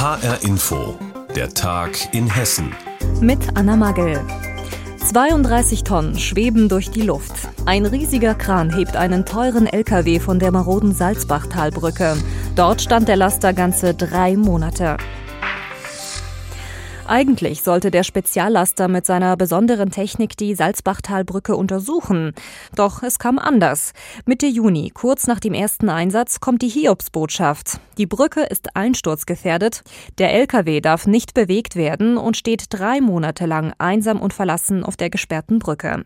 HR Info, der Tag in Hessen. Mit Anna Magel. 32 Tonnen schweben durch die Luft. Ein riesiger Kran hebt einen teuren LKW von der maroden Salzbachtalbrücke. Dort stand der Laster ganze drei Monate. Eigentlich sollte der Speziallaster mit seiner besonderen Technik die Salzbachtalbrücke untersuchen. Doch es kam anders. Mitte Juni, kurz nach dem ersten Einsatz, kommt die Hiobsbotschaft. Die Brücke ist einsturzgefährdet. Der LKW darf nicht bewegt werden und steht drei Monate lang einsam und verlassen auf der gesperrten Brücke.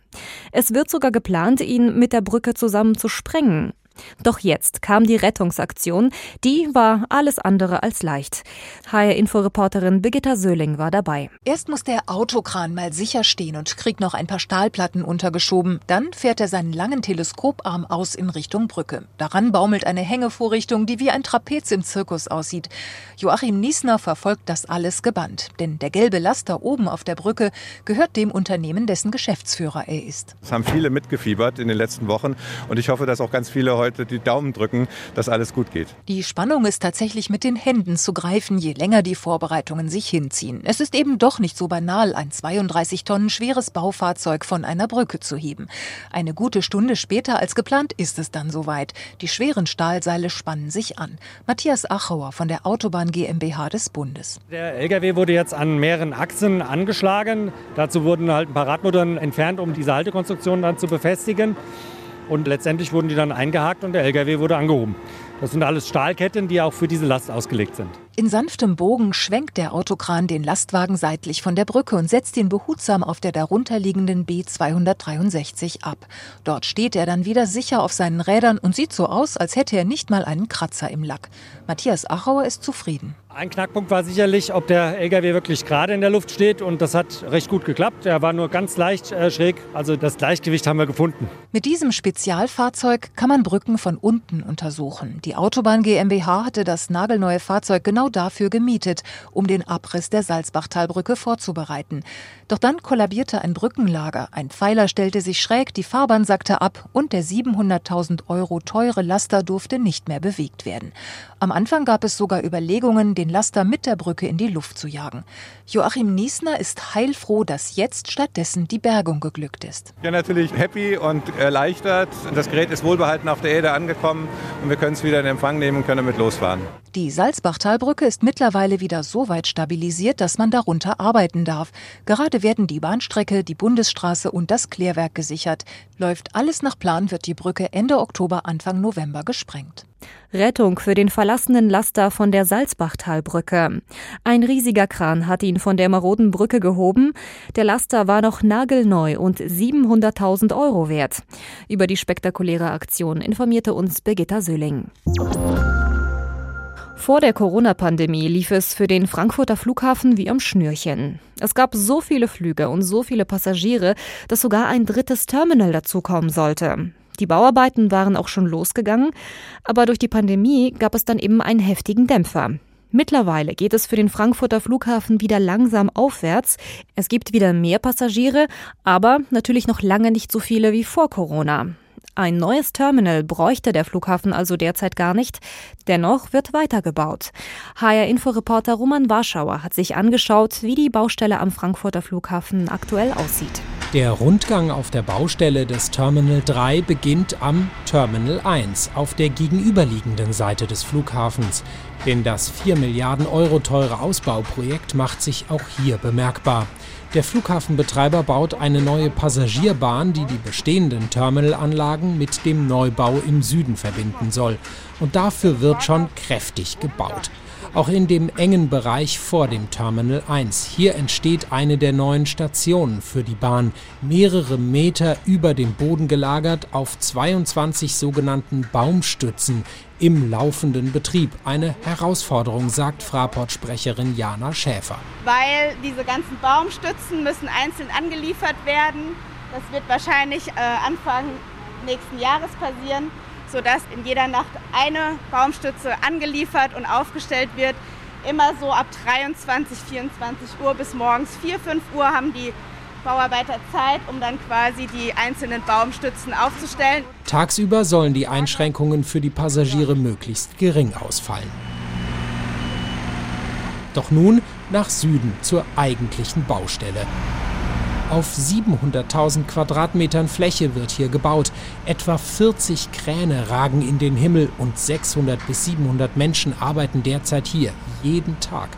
Es wird sogar geplant, ihn mit der Brücke zusammen zu sprengen. Doch jetzt kam die Rettungsaktion. Die war alles andere als leicht. HR-Inforeporterin Birgitta Söhling war dabei. Erst muss der Autokran mal sicher stehen und kriegt noch ein paar Stahlplatten untergeschoben. Dann fährt er seinen langen Teleskoparm aus in Richtung Brücke. Daran baumelt eine Hängevorrichtung, die wie ein Trapez im Zirkus aussieht. Joachim Niesner verfolgt das alles gebannt. Denn der gelbe Laster oben auf der Brücke gehört dem Unternehmen, dessen Geschäftsführer er ist. Es haben viele mitgefiebert in den letzten Wochen und ich hoffe, dass auch ganz viele heute heute die Daumen drücken, dass alles gut geht. Die Spannung ist tatsächlich mit den Händen zu greifen, je länger die Vorbereitungen sich hinziehen. Es ist eben doch nicht so banal, ein 32 Tonnen schweres Baufahrzeug von einer Brücke zu heben. Eine gute Stunde später als geplant ist es dann soweit. Die schweren Stahlseile spannen sich an. Matthias Achauer von der Autobahn GmbH des Bundes. Der LKW wurde jetzt an mehreren Achsen angeschlagen. Dazu wurden halt ein paar Radmotoren entfernt, um diese Haltekonstruktion dann zu befestigen. Und letztendlich wurden die dann eingehakt und der LKW wurde angehoben. Das sind alles Stahlketten, die auch für diese Last ausgelegt sind. In sanftem Bogen schwenkt der Autokran den Lastwagen seitlich von der Brücke und setzt ihn behutsam auf der darunterliegenden B263 ab. Dort steht er dann wieder sicher auf seinen Rädern und sieht so aus, als hätte er nicht mal einen Kratzer im Lack. Matthias Achauer ist zufrieden. Ein Knackpunkt war sicherlich, ob der LKW wirklich gerade in der Luft steht und das hat recht gut geklappt. Er war nur ganz leicht äh, schräg, also das Gleichgewicht haben wir gefunden. Mit diesem Spezialfahrzeug kann man Brücken von unten untersuchen. Die Autobahn GmbH hatte das nagelneue Fahrzeug genau dafür gemietet, um den Abriss der Salzbachtalbrücke vorzubereiten. Doch dann kollabierte ein Brückenlager, ein Pfeiler stellte sich schräg, die Fahrbahn sackte ab und der 700.000 Euro teure Laster durfte nicht mehr bewegt werden. Am Anfang gab es sogar Überlegungen, den Laster mit der Brücke in die Luft zu jagen. Joachim Niesner ist heilfroh, dass jetzt stattdessen die Bergung geglückt ist. Ja, natürlich happy und erleichtert. Das Gerät ist wohlbehalten auf der Erde angekommen und wir können es wieder in Empfang nehmen und können damit losfahren. Die Salzbachtalbrücke ist mittlerweile wieder so weit stabilisiert, dass man darunter arbeiten darf. Gerade werden die Bahnstrecke, die Bundesstraße und das Klärwerk gesichert. Läuft alles nach Plan, wird die Brücke Ende Oktober, Anfang November gesprengt. Rettung für den verlassenen Laster von der Salzbachtalbrücke. Ein riesiger Kran hat ihn von der maroden Brücke gehoben. Der Laster war noch nagelneu und 700.000 Euro wert. Über die spektakuläre Aktion informierte uns Birgitta Söhling. Vor der Corona-Pandemie lief es für den Frankfurter Flughafen wie am Schnürchen. Es gab so viele Flüge und so viele Passagiere, dass sogar ein drittes Terminal dazukommen sollte. Die Bauarbeiten waren auch schon losgegangen, aber durch die Pandemie gab es dann eben einen heftigen Dämpfer. Mittlerweile geht es für den Frankfurter Flughafen wieder langsam aufwärts. Es gibt wieder mehr Passagiere, aber natürlich noch lange nicht so viele wie vor Corona. Ein neues Terminal bräuchte der Flughafen also derzeit gar nicht. Dennoch wird weitergebaut. HR-Inforeporter Roman Warschauer hat sich angeschaut, wie die Baustelle am Frankfurter Flughafen aktuell aussieht. Der Rundgang auf der Baustelle des Terminal 3 beginnt am Terminal 1 auf der gegenüberliegenden Seite des Flughafens. Denn das 4 Milliarden Euro teure Ausbauprojekt macht sich auch hier bemerkbar. Der Flughafenbetreiber baut eine neue Passagierbahn, die die bestehenden Terminalanlagen mit dem Neubau im Süden verbinden soll. Und dafür wird schon kräftig gebaut auch in dem engen Bereich vor dem Terminal 1. Hier entsteht eine der neuen Stationen für die Bahn, mehrere Meter über dem Boden gelagert auf 22 sogenannten Baumstützen im laufenden Betrieb. Eine Herausforderung, sagt Fraport-Sprecherin Jana Schäfer. Weil diese ganzen Baumstützen müssen einzeln angeliefert werden. Das wird wahrscheinlich äh, Anfang nächsten Jahres passieren sodass in jeder Nacht eine Baumstütze angeliefert und aufgestellt wird. Immer so ab 23, 24 Uhr bis morgens 4, 5 Uhr haben die Bauarbeiter Zeit, um dann quasi die einzelnen Baumstützen aufzustellen. Tagsüber sollen die Einschränkungen für die Passagiere möglichst gering ausfallen. Doch nun nach Süden zur eigentlichen Baustelle. Auf 700.000 Quadratmetern Fläche wird hier gebaut. Etwa 40 Kräne ragen in den Himmel und 600 bis 700 Menschen arbeiten derzeit hier, jeden Tag.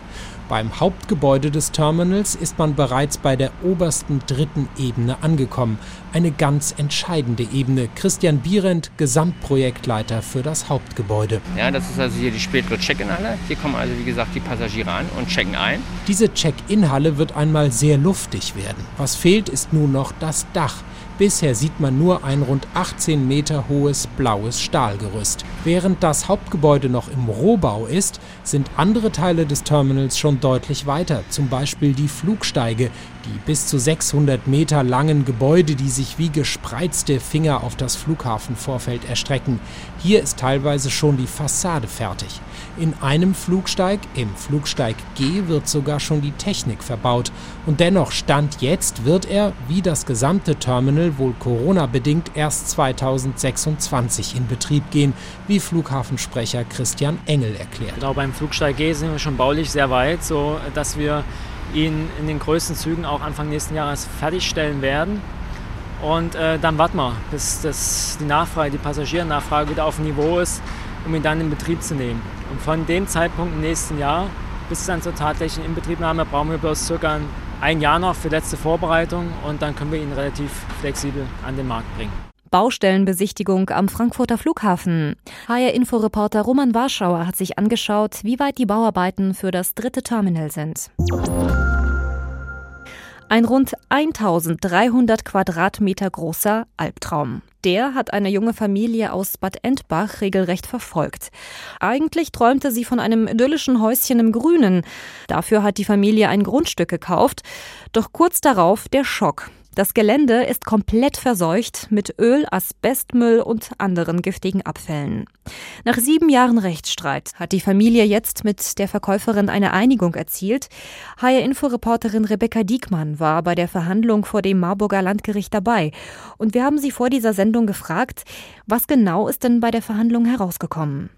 Beim Hauptgebäude des Terminals ist man bereits bei der obersten dritten Ebene angekommen. Eine ganz entscheidende Ebene. Christian Bierend, Gesamtprojektleiter für das Hauptgebäude. Ja, das ist also hier die spätere Check-in-Halle. Hier kommen also, wie gesagt, die Passagiere an und checken ein. Diese Check-in-Halle wird einmal sehr luftig werden. Was fehlt, ist nun noch das Dach. Bisher sieht man nur ein rund 18 Meter hohes blaues Stahlgerüst. Während das Hauptgebäude noch im Rohbau ist, sind andere Teile des Terminals schon deutlich weiter, zum Beispiel die Flugsteige, die bis zu 600 Meter langen Gebäude, die sich wie gespreizte Finger auf das Flughafenvorfeld erstrecken. Hier ist teilweise schon die Fassade fertig. In einem Flugsteig, im Flugsteig G, wird sogar schon die Technik verbaut. Und dennoch Stand jetzt wird er, wie das gesamte Terminal, wohl Corona-bedingt erst 2026 in Betrieb gehen, wie Flughafensprecher Christian Engel erklärt. Genau, beim Flugsteig G sind wir schon baulich sehr weit, so dass wir ihn in den größten Zügen auch Anfang nächsten Jahres fertigstellen werden. Und äh, dann warten wir, bis das, die Nachfrage, die Passagiernachfrage wieder auf Niveau ist, um ihn dann in Betrieb zu nehmen. Und von dem Zeitpunkt im nächsten Jahr bis dann zur tatsächlichen Inbetriebnahme brauchen wir bloß circa ein Jahr noch für letzte Vorbereitung und dann können wir ihn relativ flexibel an den Markt bringen. Baustellenbesichtigung am Frankfurter Flughafen. HR-Inforeporter Roman Warschauer hat sich angeschaut, wie weit die Bauarbeiten für das dritte Terminal sind. Ein rund 1300 Quadratmeter großer Albtraum. Der hat eine junge Familie aus Bad Endbach regelrecht verfolgt. Eigentlich träumte sie von einem idyllischen Häuschen im Grünen. Dafür hat die Familie ein Grundstück gekauft. Doch kurz darauf der Schock. Das Gelände ist komplett verseucht mit Öl, Asbestmüll und anderen giftigen Abfällen. Nach sieben Jahren Rechtsstreit hat die Familie jetzt mit der Verkäuferin eine Einigung erzielt. HR-Info-Reporterin Rebecca Diekmann war bei der Verhandlung vor dem Marburger Landgericht dabei. Und wir haben sie vor dieser Sendung gefragt, was genau ist denn bei der Verhandlung herausgekommen?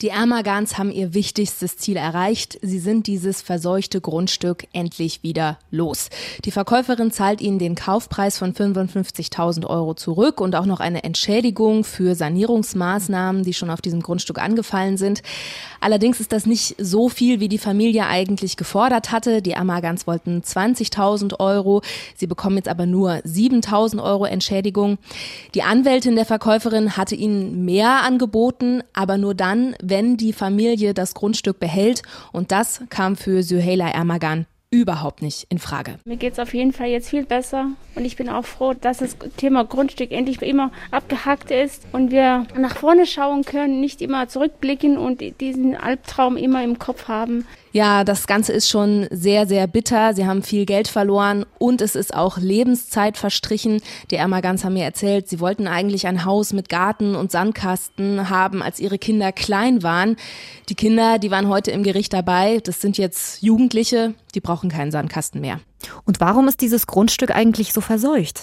Die Ermagans haben ihr wichtigstes Ziel erreicht. Sie sind dieses verseuchte Grundstück endlich wieder los. Die Verkäuferin zahlt ihnen den Kaufpreis von 55.000 Euro zurück und auch noch eine Entschädigung für Sanierungsmaßnahmen, die schon auf diesem Grundstück angefallen sind. Allerdings ist das nicht so viel, wie die Familie eigentlich gefordert hatte. Die Ermagans wollten 20.000 Euro. Sie bekommen jetzt aber nur 7.000 Euro Entschädigung. Die Anwältin der Verkäuferin hatte ihnen mehr angeboten, aber nur dann, wenn die Familie das Grundstück behält. Und das kam für Süheila Ermagan überhaupt nicht in Frage. Mir geht es auf jeden Fall jetzt viel besser und ich bin auch froh, dass das Thema Grundstück endlich immer abgehackt ist und wir nach vorne schauen können, nicht immer zurückblicken und diesen Albtraum immer im Kopf haben. Ja, das Ganze ist schon sehr, sehr bitter. Sie haben viel Geld verloren und es ist auch Lebenszeit verstrichen. Die Ermagans haben mir erzählt, sie wollten eigentlich ein Haus mit Garten und Sandkasten haben, als ihre Kinder klein waren. Die Kinder, die waren heute im Gericht dabei. Das sind jetzt Jugendliche, die brauchen keinen Sandkasten mehr. Und warum ist dieses Grundstück eigentlich so verseucht?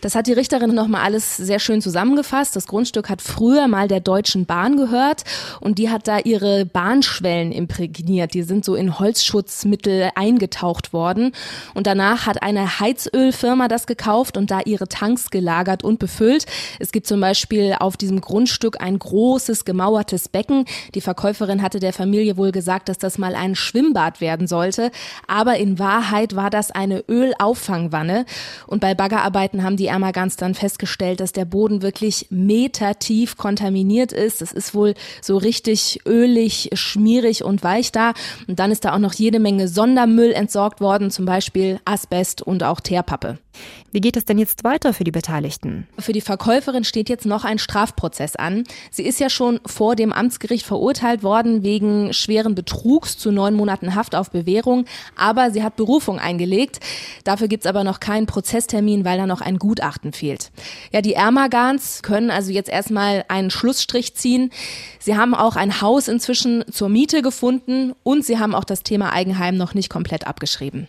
Das hat die Richterin nochmal alles sehr schön zusammengefasst. Das Grundstück hat früher mal der Deutschen Bahn gehört und die hat da ihre Bahnschwellen imprägniert. Die sind so in Holzschutzmittel eingetaucht worden. Und danach hat eine Heizölfirma das gekauft und da ihre Tanks gelagert und befüllt. Es gibt zum Beispiel auf diesem Grundstück ein großes gemauertes Becken. Die Verkäuferin hatte der Familie wohl gesagt, dass das mal ein Schwimmbad werden sollte. Aber in Wahrheit war das eine Ölauffangwanne. Und bei Baggerarbeiten haben die Ermagans dann festgestellt, dass der Boden wirklich metertief kontaminiert ist. Es ist wohl so richtig ölig, schmierig und weich da. Und dann ist da auch noch jede Menge Sondermüll entsorgt worden, zum Beispiel Asbest und auch Teerpappe. Wie geht es denn jetzt weiter für die Beteiligten? Für die Verkäuferin steht jetzt noch ein Strafprozess an. Sie ist ja schon vor dem Amtsgericht verurteilt worden wegen schweren Betrugs zu neun Monaten Haft auf Bewährung, aber sie hat Berufung eingelegt. Dafür gibt's aber noch keinen Prozesstermin, weil da noch ein Gutachten fehlt. Ja, die Ermagans können also jetzt erstmal einen Schlussstrich ziehen. Sie haben auch ein Haus inzwischen zur Miete gefunden und sie haben auch das Thema Eigenheim noch nicht komplett abgeschrieben.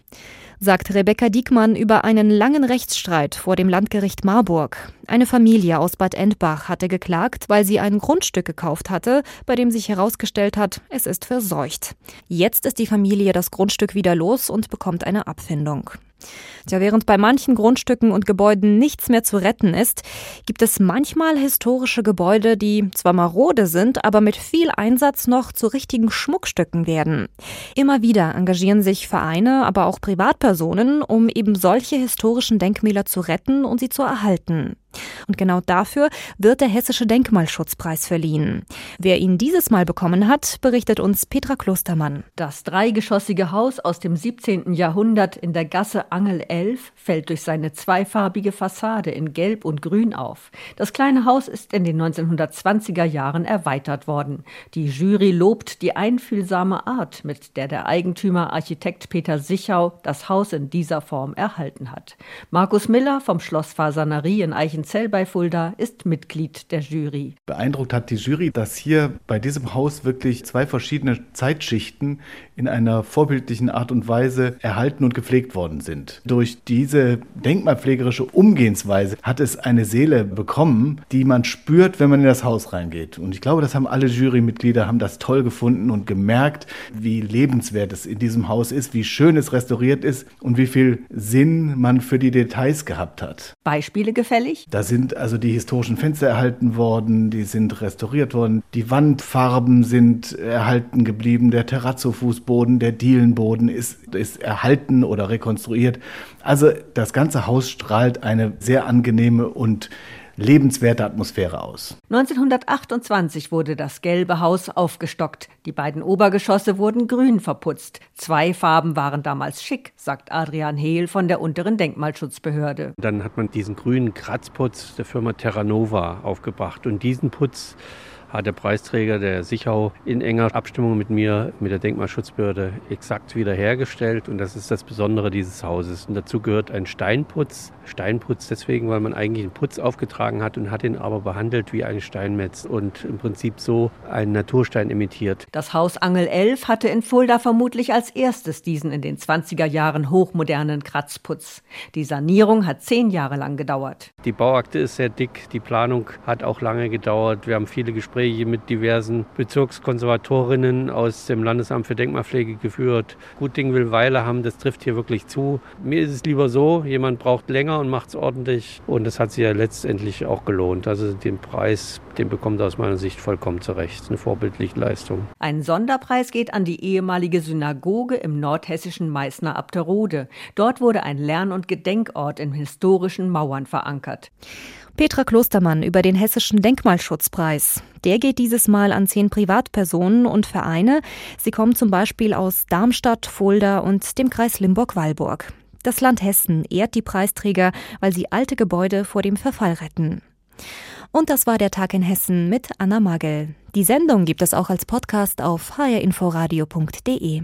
Sagt Rebecca Diekmann über einen langen Rechtsstreit vor dem Landgericht Marburg. Eine Familie aus Bad Endbach hatte geklagt, weil sie ein Grundstück gekauft hatte, bei dem sich herausgestellt hat, es ist verseucht. Jetzt ist die Familie das Grundstück wieder los und bekommt eine Abfindung. Tja, während bei manchen Grundstücken und Gebäuden nichts mehr zu retten ist, gibt es manchmal historische Gebäude, die zwar marode sind, aber mit viel Einsatz noch zu richtigen Schmuckstücken werden. Immer wieder engagieren sich Vereine, aber auch Privatpersonen, um eben solche historischen Denkmäler zu retten und sie zu erhalten. Und genau dafür wird der Hessische Denkmalschutzpreis verliehen. Wer ihn dieses Mal bekommen hat, berichtet uns Petra Klostermann. Das dreigeschossige Haus aus dem 17. Jahrhundert in der Gasse Angel 11 fällt durch seine zweifarbige Fassade in Gelb und Grün auf. Das kleine Haus ist in den 1920er Jahren erweitert worden. Die Jury lobt die einfühlsame Art, mit der der Eigentümer Architekt Peter Sichau das Haus in dieser Form erhalten hat. Markus Miller vom Schloss Fasanerie in Eichen Zell bei Fulda ist Mitglied der Jury. Beeindruckt hat die Jury, dass hier bei diesem Haus wirklich zwei verschiedene Zeitschichten in einer vorbildlichen Art und Weise erhalten und gepflegt worden sind. Durch diese denkmalpflegerische Umgehensweise hat es eine Seele bekommen, die man spürt, wenn man in das Haus reingeht. Und ich glaube, das haben alle Jurymitglieder haben das toll gefunden und gemerkt, wie lebenswert es in diesem Haus ist, wie schön es restauriert ist und wie viel Sinn man für die Details gehabt hat. Beispiele gefällig? Da sind also die historischen Fenster erhalten worden, die sind restauriert worden, die Wandfarben sind erhalten geblieben, der Terrazzo-Fußboden, der Dielenboden ist, ist erhalten oder rekonstruiert. Also das ganze Haus strahlt eine sehr angenehme und lebenswerte Atmosphäre aus. 1928 wurde das gelbe Haus aufgestockt. Die beiden Obergeschosse wurden grün verputzt. Zwei Farben waren damals schick, sagt Adrian Hehl von der unteren Denkmalschutzbehörde. Dann hat man diesen grünen Kratzputz der Firma Terranova aufgebracht und diesen Putz hat der Preisträger, der Sichau, in enger Abstimmung mit mir, mit der Denkmalschutzbehörde, exakt wiederhergestellt. Und das ist das Besondere dieses Hauses. Und dazu gehört ein Steinputz. Steinputz deswegen, weil man eigentlich einen Putz aufgetragen hat und hat ihn aber behandelt wie ein Steinmetz und im Prinzip so einen Naturstein imitiert. Das Haus Angel 11 hatte in Fulda vermutlich als erstes diesen in den 20er Jahren hochmodernen Kratzputz. Die Sanierung hat zehn Jahre lang gedauert. Die Bauakte ist sehr dick, die Planung hat auch lange gedauert. Wir haben viele Gespräche Gespräche mit diversen Bezirkskonservatorinnen aus dem Landesamt für Denkmalpflege geführt. Gut Ding will Weile haben, das trifft hier wirklich zu. Mir ist es lieber so, jemand braucht länger und macht es ordentlich. Und das hat sich ja letztendlich auch gelohnt. Also den Preis, den bekommt er aus meiner Sicht vollkommen zurecht. Eine vorbildliche Leistung. Ein Sonderpreis geht an die ehemalige Synagoge im nordhessischen Meißner Abterode. Dort wurde ein Lern- und Gedenkort in historischen Mauern verankert. Petra Klostermann über den Hessischen Denkmalschutzpreis. Der geht dieses Mal an zehn Privatpersonen und Vereine. Sie kommen zum Beispiel aus Darmstadt, Fulda und dem Kreis Limburg-Weilburg. Das Land Hessen ehrt die Preisträger, weil sie alte Gebäude vor dem Verfall retten. Und das war der Tag in Hessen mit Anna Magel. Die Sendung gibt es auch als Podcast auf hrinforadio.de.